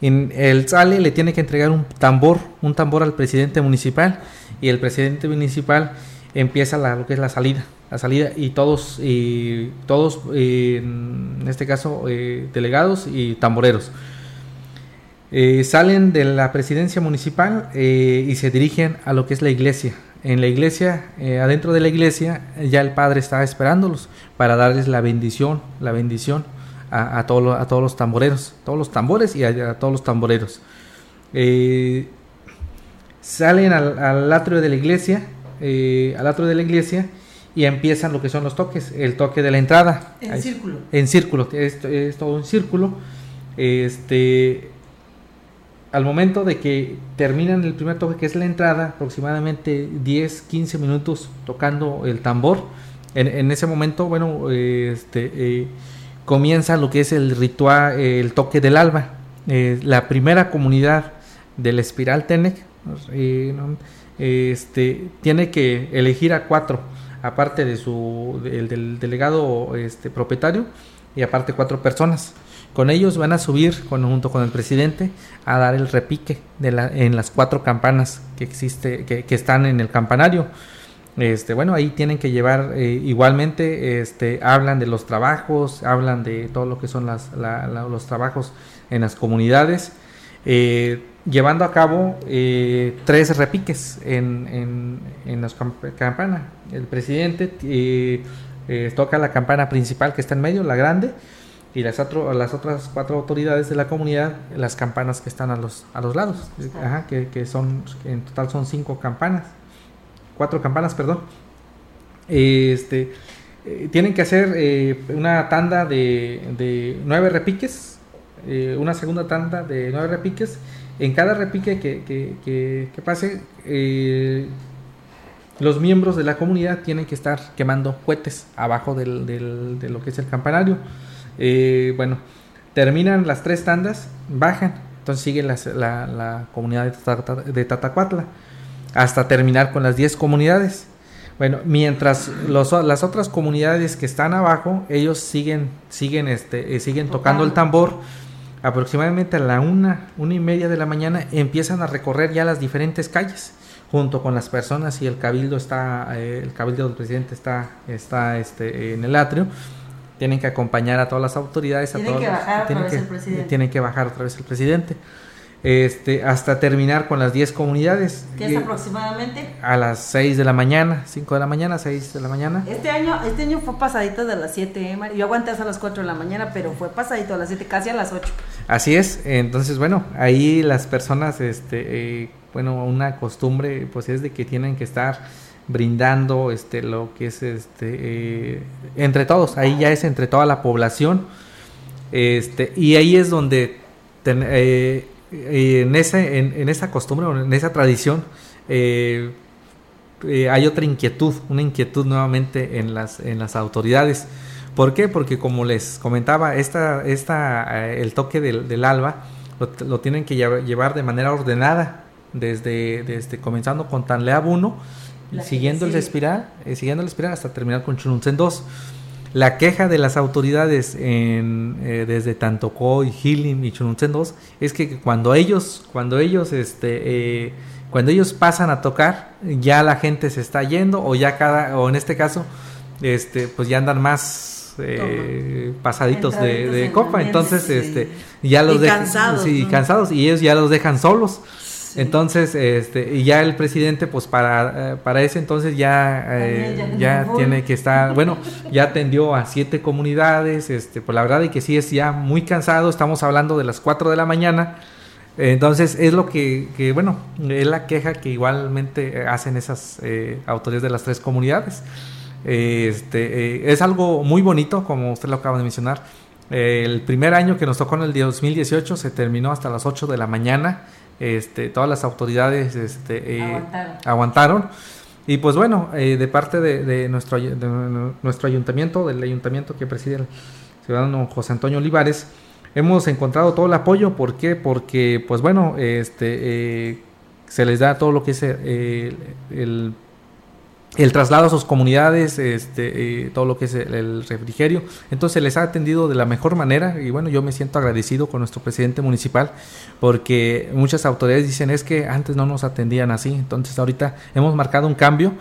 En el sale le tiene que entregar un tambor, un tambor al presidente municipal y el presidente municipal empieza lo que es la salida la salida y todos, y todos en este caso eh, delegados y tamboreros. Eh, salen de la presidencia municipal eh, y se dirigen a lo que es la iglesia. En la iglesia, adentro de la iglesia, ya el padre está esperándolos para darles la bendición, la bendición a, a, a todos los tamboreros, todos los tambores y a, todos los tamboreros. salen al, al, atrio de la iglesia, al atrio de la iglesia y empiezan lo que son los toques, el toque de la entrada. En círculo. En círculo, es, es, todo un círculo. Este, al momento de que terminan el primer toque, que es la entrada, aproximadamente 10, 15 minutos tocando el tambor, en, ese momento, bueno, este, eh, comienza lo que es el ritual, el toque del alba. Eh, la primera comunidad del Espiral Tenec eh, este, tiene que elegir a cuatro aparte de su del, delegado este propietario y aparte cuatro personas. Con ellos van a subir junto con el presidente a dar el repique de la, en las cuatro campanas que existe que, están en el campanario. este, bueno, ahí tienen que llevar eh, igualmente, este, hablan de los trabajos, hablan de todo lo que son las, los trabajos en las comunidades, eh, llevando a cabo eh, tres repiques en, en, en las campanas. El presidente toca la campana principal que está en medio, la grande, y las, las otras cuatro autoridades de la comunidad, las campanas que están a los, a los lados, que, que son, en total son cinco campanas cuatro campanas, perdón. Este, eh, tienen que hacer eh, una tanda de, nueve repiques, eh, una segunda tanda de nueve repiques. En cada repique que, que, pase, los miembros de la comunidad tienen que estar quemando cohetes abajo del, de lo que es el campanario. bueno, terminan las tres tandas, bajan, entonces sigue la, la, comunidad de, de Tatacuatla hasta terminar con las 10 comunidades. Bueno, mientras las otras comunidades que están abajo, ellos siguen, siguen, este, eh, siguen tocando el tambor. Aproximadamente a la una, una y media de la mañana empiezan a recorrer ya las diferentes calles junto con las personas y el cabildo está, eh, el cabildo del presidente está, está este, en el atrio. Tienen que acompañar a todas las autoridades. Tienen que bajar otra vez el presidente. Tienen que bajar otra vez el presidente este, hasta terminar con las 10 comunidades. ¿Qué es aproximadamente? A las 6 de la mañana, 5 de la mañana, 6 de la mañana. Este año, este año fue pasadito de las 7, ¿eh, Yo aguanté hasta las 4 de la mañana, pero fue pasadito a las 7, casi a las 8. Así es, entonces bueno, ahí las personas, este, eh, bueno, una costumbre pues es de que tienen que estar brindando este lo que es este eh, entre todos ahí ya es entre toda la población este y ahí es donde eh, en, ese, en, esa costumbre, en esa tradición, eh, eh, hay otra inquietud, una inquietud nuevamente en las, en las autoridades. ¿Por qué? Porque como les comentaba, esta, esta, eh, el toque del, alba lo, tienen que llevar de manera ordenada, desde, desde comenzando con Tanleab 1, siguiendo el espiral, siguiendo el espiral hasta terminar con Chununzen 2. La queja de las autoridades en, eh, desde Tantocó y Hilim y Chununtzen 2 es que cuando ellos, cuando ellos, este, eh, cuando ellos pasan a tocar, ya la gente se está yendo o ya cada, o en este caso, este, pues ya andan más eh, pasaditos de, copa, entonces, este, ya los dejan, cansados, sí, cansados y ellos ya los dejan solos. Entonces, este, y ya el presidente, pues para, eh, para ese entonces ya, eh, ya, tiene que estar, bueno, ya atendió a siete comunidades, este, pues la verdad es que sí es ya muy cansado, estamos hablando de las cuatro de la mañana, entonces es lo que, que bueno, es la queja que igualmente hacen esas eh, autoridades de las tres comunidades. Este, es algo muy bonito, como usted lo acaba de mencionar. el primer año que nos tocó en el 2018 se terminó hasta las 8 de la mañana este, todas las autoridades este, eh, aguantaron. Y pues bueno, eh, de parte de, nuestro, nuestro ayuntamiento, del ayuntamiento que preside el ciudadano José Antonio Olivares, hemos encontrado todo el apoyo. ¿Por qué? Porque, pues bueno, este, eh, se les da todo lo que es el el traslado a sus comunidades, este, eh, todo lo que es el, refrigerio. Entonces les ha atendido de la mejor manera y bueno, yo me siento agradecido con nuestro presidente municipal porque muchas autoridades dicen es que antes no nos atendían así, entonces ahorita hemos marcado un cambio.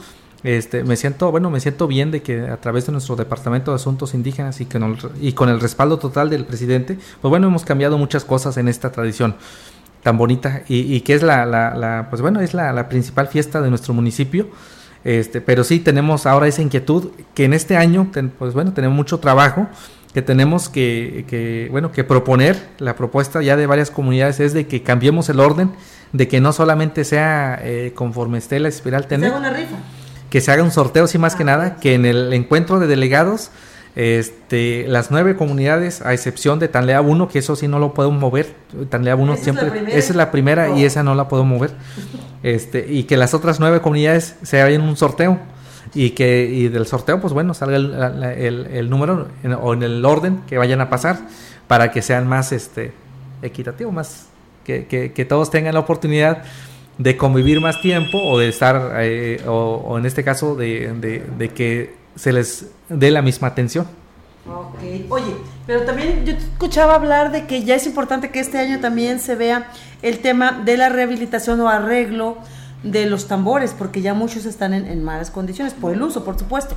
Este, me siento, bueno, me siento bien de que a través de nuestro departamento de asuntos indígenas y, que y con el respaldo total del presidente, pues bueno, hemos cambiado muchas cosas en esta tradición tan bonita y, que es la, la, pues bueno, es la, la principal fiesta de nuestro municipio este, pero sí tenemos ahora esa inquietud que en este año, pues bueno, tenemos mucho trabajo que tenemos que, bueno, que proponer. La propuesta ya de varias comunidades es de que cambiemos el orden, de que no solamente sea eh, conforme esté la espiral tener, que se haga un sorteo, sí más que nada, que en el encuentro de delegados este, las nueve comunidades, a excepción de Tanlea 1, que eso sí no lo puedo mover. Tanlea 1 siempre, esa es la primera y esa no la puedo mover. Este, y que las otras nueve comunidades se hagan un sorteo. Y que y del sorteo, pues bueno, salga el, número o en el orden que vayan a pasar para que sean más este, equitativo, más que, que, todos tengan la oportunidad de convivir más tiempo o de estar, eh, o, en este caso, de, de, de que se les dé la misma atención. Ok, oye, pero también yo escuchaba hablar de que ya es importante que este año también se vea el tema de la rehabilitación o arreglo de los tambores, porque ya muchos están en, en malas condiciones, por el uso, por supuesto.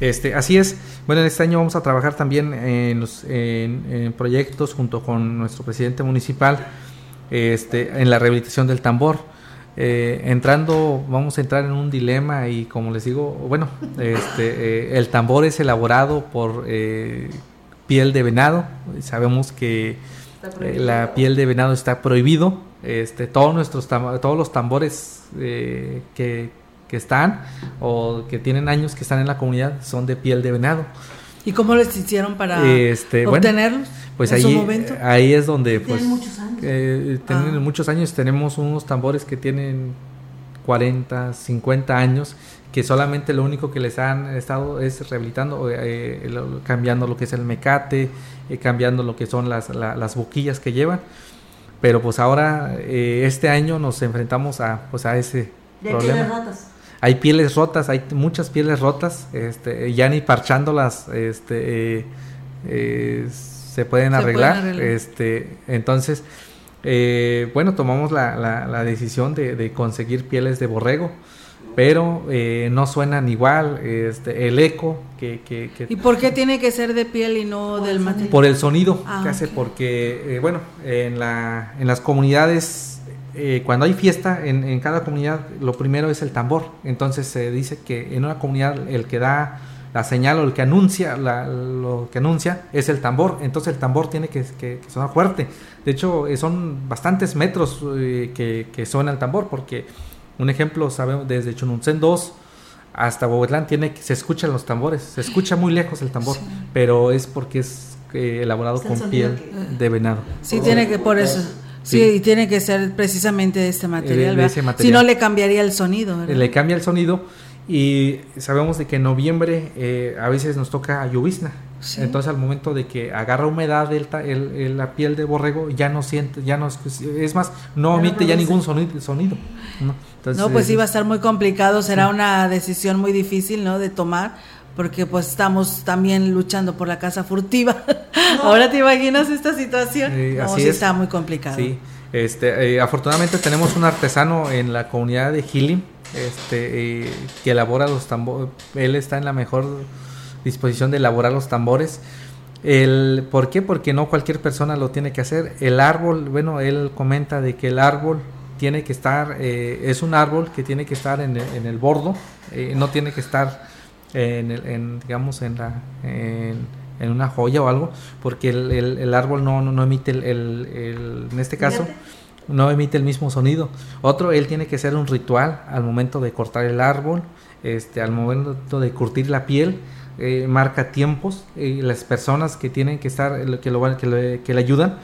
Este, así es. Bueno, en este año vamos a trabajar también en, los, en, en proyectos junto con nuestro presidente municipal este, en la rehabilitación del tambor. Eh, entrando, vamos a entrar en un dilema y como les digo, bueno, este, eh, el tambor es elaborado por eh, piel de venado. Sabemos que eh, la piel de venado está prohibido. Este, todos nuestros todos los tambores eh, que, que están o que tienen años que están en la comunidad son de piel de venado. ¿Y cómo les hicieron para Este, bueno, obtenerlos? Pues en ahí, su momento? ahí es donde pues Tienen muchos años. eh, tienen Ah. muchos años tenemos unos tambores que tienen 40, 50 años que solamente lo único que les han estado es rehabilitando, eh, cambiando lo que es el mecate, eh, cambiando lo que son las, la- las boquillas que llevan. Pero pues ahora, eh, este año nos enfrentamos a, pues a ese De problema. Hay pieles rotas, hay muchas pieles rotas, este, ya ni parchándolas, este, eh, eh, se pueden Se arreglar, pueden arreglar. este, entonces, eh, bueno, tomamos la, la- la decisión de, de conseguir pieles de borrego, pero eh, no suenan igual, este, el eco que, que- que- ¿Y por qué tiene que ser de piel y no del material? por el sonido Ah, que hace, porque, eh, bueno, en, la, en las comunidades, eh, cuando hay fiesta, en, en cada comunidad, lo primero es el tambor. Entonces se dice que en una comunidad el que da la señal o el que anuncia la- lo que anuncia es el tambor. Entonces el tambor tiene que, que- que sonar fuerte. De hecho, eh, son bastantes metros eh, que, que suena el tambor, porque un ejemplo, sabemos, desde Chununcén 2 hasta Bogotlán tiene que, se escuchan los tambores, se escucha muy lejos el tambor, pero es porque es eh, elaborado con piel que- de venado. Sí, tiene que, por eso. Sí, Sí. y tiene que ser precisamente de este material, de Si no le cambiaría el sonido, ¿verdad? Le cambia el sonido y sabemos de que en noviembre eh, a veces nos toca llovizna. Sí. Entonces al momento de que agarra humedad el el- el- la piel de borrego ya no siente, ya no es, es más, no emite ya ningún sonido. sonido ¿no? Entonces, no, pues es- iba a estar muy complicado, será una decisión muy difícil, ¿no? De tomar, porque pues estamos también luchando por la casa furtiva. Ahora te imaginas esta situación. Eh, no, así sí es. está muy complicado. Sí, este, eh, afortunadamente tenemos un artesano en la comunidad de Gilim, este, eh, que elabora los tambores. Él está en la mejor disposición de elaborar los tambores. El, ¿Por qué? Porque no cualquier persona lo tiene que hacer. El árbol, bueno, él comenta de que el árbol tiene que estar, eh, es un árbol que tiene que estar en el, en el bordo, eh, no tiene que estar en, el- en, digamos, en, la, en, en una joya o algo, porque el, el- el árbol no, no, no emite, el, el- en este caso, no emite el mismo sonido. Otro, él tiene que hacer un ritual al momento de cortar el árbol, este, al momento de curtir la piel, eh, marca tiempos, y las personas que tienen que estar, que, lo, que, le- que le ayudan,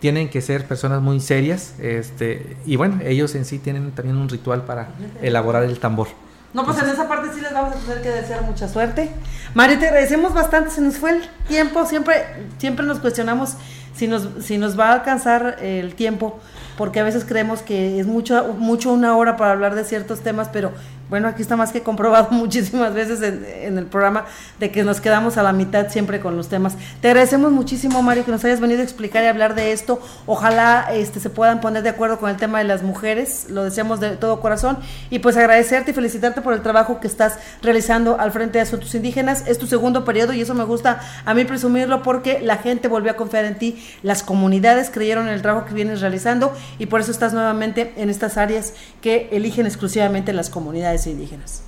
tienen que ser personas muy serias, este, y bueno, ellos en sí tienen también un ritual para elaborar el tambor. No, pues en esa parte sí les vamos a tener que desear mucha suerte. Mario, te agradecemos bastante, se nos fue el tiempo, siempre, siempre nos cuestionamos si nos, si nos va a alcanzar el tiempo, porque a veces creemos que es mucho, mucho una hora para hablar de ciertos temas, pero bueno, aquí está más que comprobado muchísimas veces en, el programa de que nos quedamos a la mitad siempre con los temas. Te agradecemos muchísimo, Mario, que nos hayas venido a explicar y hablar de esto. Ojalá este, se puedan poner de acuerdo con el tema de las mujeres, lo deseamos de todo corazón. Y pues agradecerte y felicitarte por el trabajo que estás realizando al frente de Asuntos Indígenas. Es tu segundo periodo y eso me gusta a mí presumirlo porque la gente volvió a confiar en ti, las comunidades creyeron en el trabajo que vienes realizando y por eso estás nuevamente en estas áreas que eligen exclusivamente las comunidades indígenas.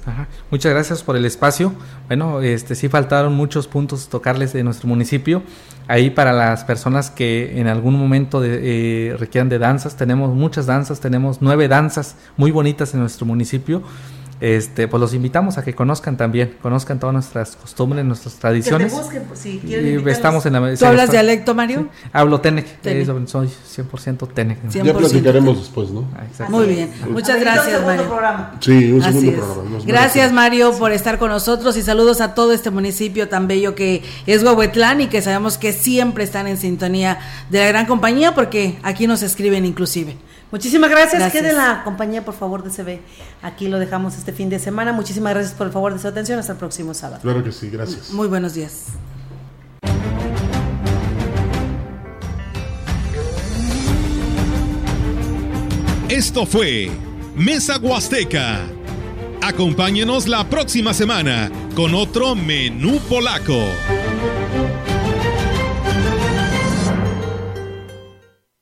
Muchas gracias por el espacio. Bueno, este sí faltaron muchos puntos tocarles de nuestro municipio. Ahí para las personas que en algún momento de, eh, requieran de danzas, tenemos muchas danzas, tenemos nueve danzas muy bonitas en nuestro municipio. Este, pues los invitamos a que conozcan también, conozcan todas nuestras costumbres, nuestras tradiciones. Que te busquen, pues, si quieren Y invitarlos. estamos en la ¿Tú hablas está- dialecto, Mario? sí. Hablo Tenec, Tenec. eh, soy 100% Tenec. Ya platicaremos después, ¿no? Ah. Muy bien, muchas gracias, segundo Mario. programa. Sí, un Así segundo es. programa. nos Gracias. Mario por estar con nosotros y saludos a todo este municipio tan bello que es Huehuetlán y que sabemos que siempre están en sintonía de la gran compañía porque aquí nos escriben inclusive. Muchísimas gracias. Gracias. Quede en la compañía, por favor, de CB. Aquí lo dejamos este fin de semana. Muchísimas gracias por el favor de su atención. Hasta el próximo sábado. Claro que sí, gracias. Muy buenos días. Esto fue Mesa Huasteca. Acompáñenos la próxima semana con otro menú polaco.